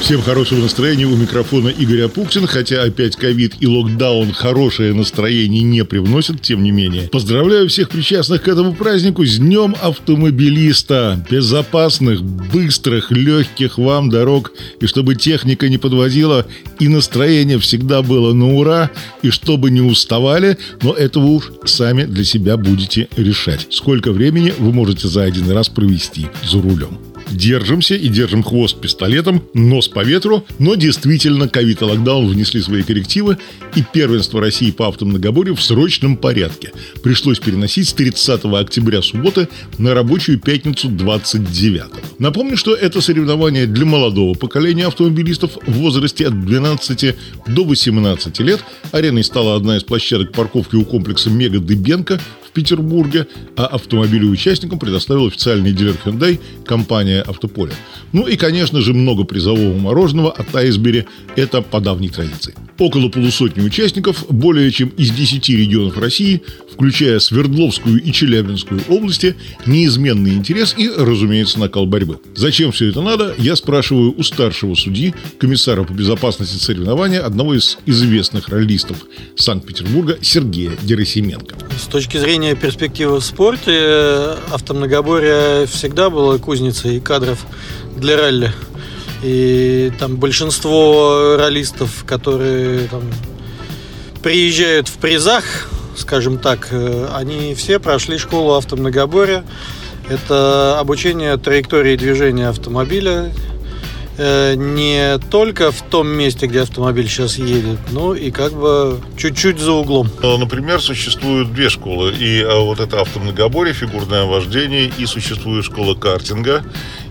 Всем хорошего настроения. У микрофона Игорь Апухтин. Хотя опять ковид и локдаун хорошее настроение не привносят, тем не менее. Поздравляю всех причастных к этому празднику с Днем Автомобилиста. Безопасных, быстрых, легких вам дорог. И чтобы техника не подводила, и настроение всегда было на ура. И чтобы не уставали, но это вы уж сами для себя будете решать. Сколько времени вы можете за один раз провести за рулем держимся и держим хвост пистолетом, нос по ветру, но действительно ковид и локдаун внесли свои коррективы, и первенство России по автомногоборью в срочном порядке. Пришлось переносить с 30 октября субботы на рабочую пятницу 29. Напомню, что это соревнование для молодого поколения автомобилистов в возрасте от 12 до 18 лет. Ареной стала одна из площадок парковки у комплекса Мега Дыбенко Петербурге, а автомобили участникам предоставил официальный дилер Hyundai компания «Автополе». Ну и, конечно же, много призового мороженого от Айсбери – это по давней традиции. Около полусотни участников, более чем из 10 регионов России, включая Свердловскую и Челябинскую области, неизменный интерес и, разумеется, накал борьбы. Зачем все это надо, я спрашиваю у старшего судьи, комиссара по безопасности соревнования, одного из известных роллистов Санкт-Петербурга Сергея Герасименко. С точки зрения перспективы в спорте, автомногоборье всегда было кузницей кадров для ралли. И там большинство ролистов, которые там, приезжают в призах, скажем так, э, они все прошли школу автомногоборья. Это обучение траектории движения автомобиля, не только в том месте, где автомобиль сейчас едет, но и как бы чуть-чуть за углом. Например, существуют две школы. И а, вот это автомногоборье, фигурное вождение, и существует школа картинга.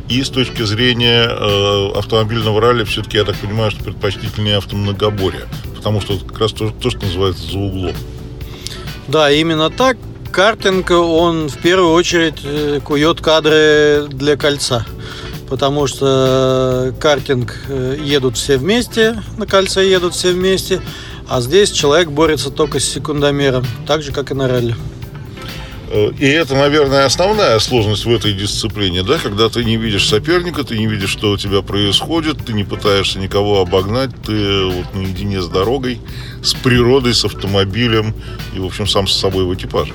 И с точки зрения э, автомобильного ралли, все-таки я так понимаю, что предпочтительнее автомногоборье. Потому что это как раз то, то, что называется за углом. Да, именно так. Картинг, он в первую очередь э, кует кадры для кольца. Потому что картинг э, едут все вместе, на кольце едут все вместе, а здесь человек борется только с секундомером, так же, как и на ралли. Э, и это, наверное, основная сложность в этой дисциплине, да, когда ты не видишь соперника, ты не видишь, что у тебя происходит, ты не пытаешься никого обогнать, ты вот наедине с дорогой, с природой, с автомобилем и, в общем, сам с собой в экипаже.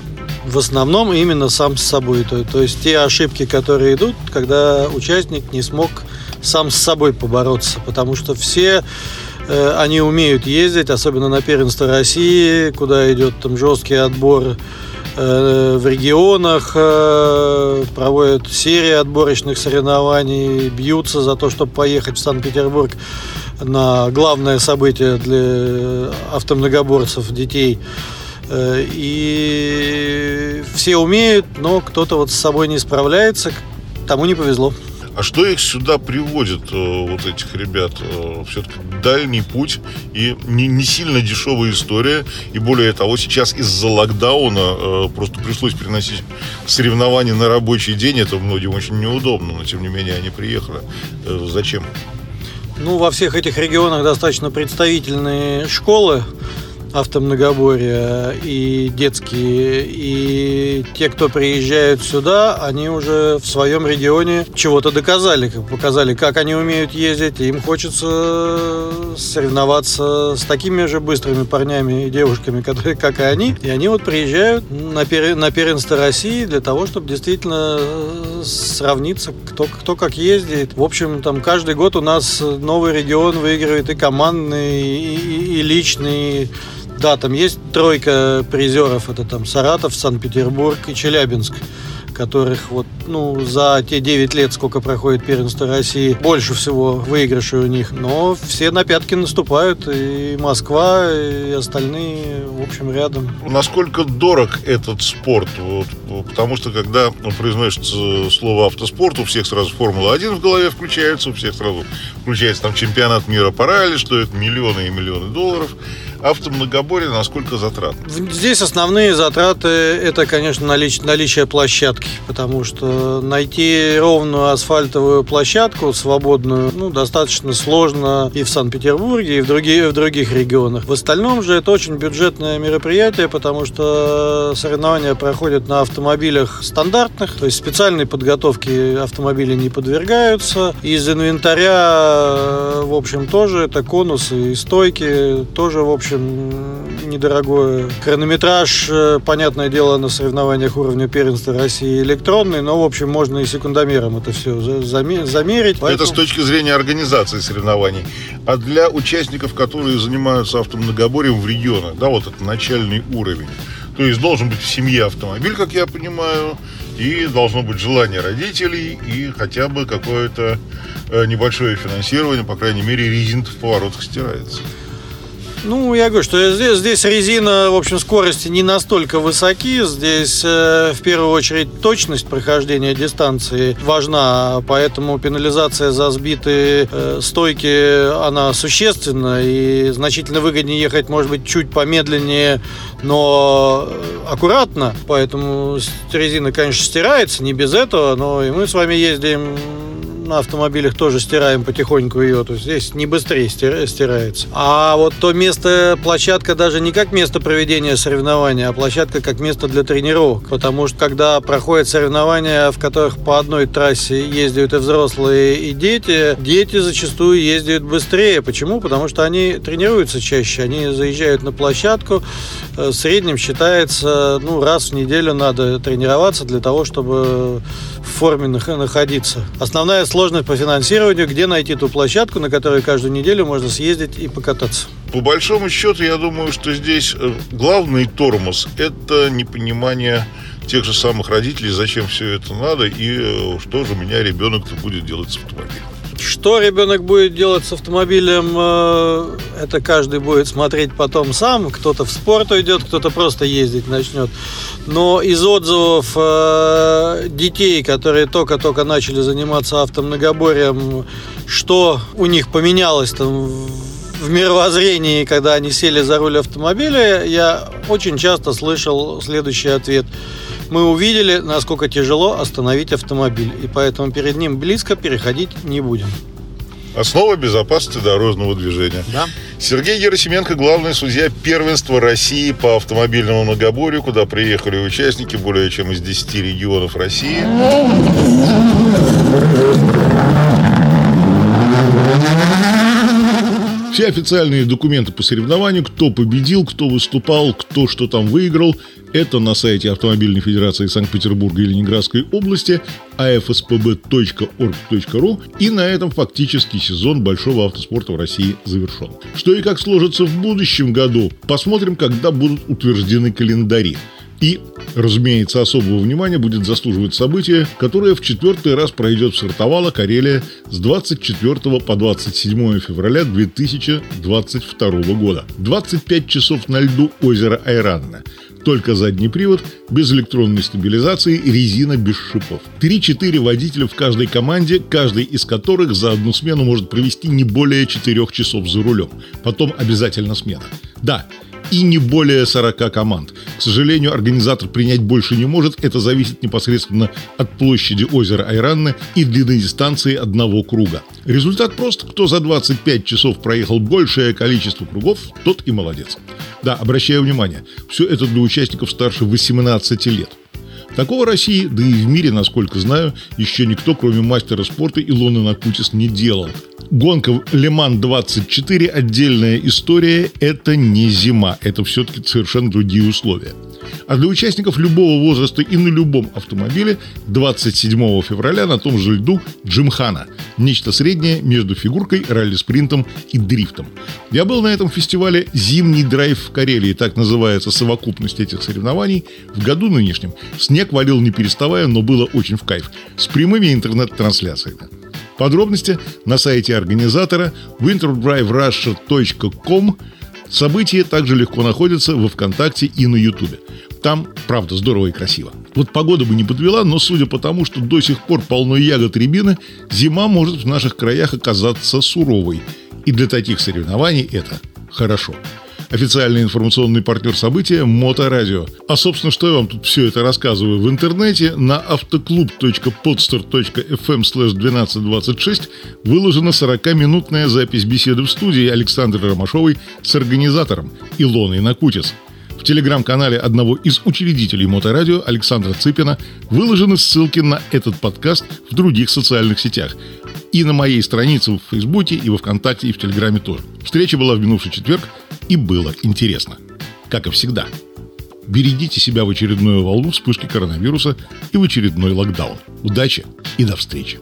В основном именно сам с собой. То, то есть те ошибки, которые идут, когда участник не смог сам с собой побороться, потому что все э, они умеют ездить, особенно на первенство России, куда идет там жесткий отбор Э, в регионах э, проводят серии отборочных соревнований, бьются за то, чтобы поехать в Санкт-Петербург на главное событие для автомногоборцев детей. Э, и все умеют, но кто-то вот с собой не справляется, тому не повезло. А что их сюда приводит, э, вот этих ребят? Э, Все-таки дальний путь и не, не сильно дешевая история. И более того, сейчас из-за локдауна просто пришлось переносить соревнования на рабочий день. Это многим очень неудобно, но тем не менее они приехали. Зачем? Ну, во всех этих регионах достаточно представительные школы автомногоборья и детские, и те, кто приезжают сюда, они уже в своем регионе чего-то доказали, показали, как они умеют ездить, и им хочется соревноваться с такими же быстрыми парнями и девушками, которые, как и они, и они вот приезжают на, пер... на первенство России для того, чтобы действительно сравниться, кто, кто как ездит. В общем, там каждый год у нас новый регион выигрывает и командный, и, и, и личный, да, там есть тройка призеров. Это там Саратов, Санкт-Петербург и Челябинск которых вот, ну, за те 9 лет, сколько проходит первенство России, больше всего выигрышей у них. Но все на пятки наступают, и Москва, и остальные, в общем, рядом. Насколько дорог этот спорт? Вот, потому что, когда произносится слово автоспорт, у всех сразу Формула-1 в голове включается, у всех сразу включается там чемпионат мира по ралли, что это миллионы и миллионы долларов. Автомногоборье насколько затратно? Здесь основные затраты – это, конечно, налич, наличие площадки, потому что найти ровную асфальтовую площадку свободную ну, достаточно сложно и в Санкт-Петербурге, и в, другие, в других регионах. В остальном же это очень бюджетное мероприятие, потому что соревнования проходят на автомобилях стандартных, то есть специальной подготовки автомобили не подвергаются. Из инвентаря, в общем, тоже это конусы и стойки, тоже, в общем, недорогое. Хронометраж, э, понятное дело, на соревнованиях уровня первенства России электронный, но, в общем, можно и секундомером это все замерить. Поэтому... Это с точки зрения организации соревнований. А для участников, которые занимаются автомногоборьем в регионах, да, вот это начальный уровень, то есть должен быть в семье автомобиль, как я понимаю, и должно быть желание родителей и хотя бы какое-то э, небольшое финансирование, по крайней мере, резин в поворотах стирается. Ну, я говорю, что здесь, здесь резина, в общем, скорости не настолько высоки. Здесь, э, в первую очередь, точность прохождения дистанции важна, поэтому пенализация за сбитые э, стойки, она существенна, и значительно выгоднее ехать, может быть, чуть помедленнее, но аккуратно. Поэтому резина, конечно, стирается, не без этого, но и мы с вами ездим на автомобилях тоже стираем потихоньку ее. То есть здесь не быстрее стирается. А вот то место, площадка даже не как место проведения соревнования, а площадка как место для тренировок. Потому что когда проходят соревнования, в которых по одной трассе ездят и взрослые, и дети, дети зачастую ездят быстрее. Почему? Потому что они тренируются чаще. Они заезжают на площадку. Э, в среднем считается, ну, раз в неделю надо тренироваться для того, чтобы в форме находиться. Основная сложность по финансированию, где найти ту площадку, на которой каждую неделю можно съездить и покататься. По большому счету, я думаю, что здесь э, главный тормоз – это непонимание тех же самых родителей, зачем все это надо и э, что же у меня ребенок-то будет делать с автомобилем. Что ребенок будет делать с автомобилем, э, это каждый будет смотреть потом сам. Кто-то в спорт уйдет, кто-то просто ездить начнет. Но из отзывов э, детей, которые только-только начали заниматься автомногоборьем, что у них поменялось там в мировоззрении, когда они сели за руль автомобиля, я очень часто слышал следующий ответ – мы увидели, насколько тяжело остановить автомобиль, и поэтому перед ним близко переходить не будем. Основа безопасности дорожного движения. Да. Сергей Герасименко, главный судья первенства России по автомобильному многоборью, куда приехали участники более чем из 10 регионов России. Все официальные документы по соревнованию, кто победил, кто выступал, кто что там выиграл, это на сайте Автомобильной Федерации Санкт-Петербурга и Ленинградской области afspb.org.ru и на этом фактически сезон большого автоспорта в России завершен. Что и как сложится в будущем году, посмотрим, когда будут утверждены календари. И, разумеется, особого внимания будет заслуживать событие, которое в четвертый раз пройдет в Сартовало, Карелия с 24 по 27 февраля 2022 года. 25 часов на льду озера Айранна. Только задний привод, без электронной стабилизации, резина без шипов. 3-4 водителя в каждой команде, каждый из которых за одну смену может провести не более 4 часов за рулем. Потом обязательно смена. Да, и не более 40 команд. К сожалению, организатор принять больше не может. Это зависит непосредственно от площади озера Айранны и длины дистанции одного круга. Результат прост. Кто за 25 часов проехал большее количество кругов, тот и молодец. Да, обращаю внимание, все это для участников старше 18 лет. Такого России, да и в мире, насколько знаю, еще никто, кроме мастера спорта Илоны Накутис, не делал. Гонка Леман-24 – отдельная история, это не зима, это все-таки совершенно другие условия. А для участников любого возраста и на любом автомобиле 27 февраля на том же льду Джимхана – нечто среднее между фигуркой, ралли-спринтом и дрифтом. Я был на этом фестивале «Зимний драйв в Карелии», так называется совокупность этих соревнований. В году нынешнем снег валил не переставая, но было очень в кайф, с прямыми интернет-трансляциями. Подробности на сайте организатора winterdriverussia.com. События также легко находятся во ВКонтакте и на Ютубе. Там, правда, здорово и красиво. Вот погода бы не подвела, но судя по тому, что до сих пор полно ягод рябины, зима может в наших краях оказаться суровой. И для таких соревнований это хорошо. Официальный информационный партнер события – Моторадио. А, собственно, что я вам тут все это рассказываю? В интернете на автоклуб.podster.fm slash 1226 выложена 40-минутная запись беседы в студии Александры Ромашовой с организатором Илоной Накутис – в телеграм-канале одного из учредителей Моторадио Александра Цыпина выложены ссылки на этот подкаст в других социальных сетях. И на моей странице в Фейсбуке, и во Вконтакте, и в Телеграме тоже. Встреча была в минувший четверг, и было интересно. Как и всегда. Берегите себя в очередную волну вспышки коронавируса и в очередной локдаун. Удачи и до встречи.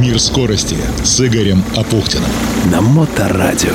«Мир скорости» с Игорем Апухтиным. На Моторадио.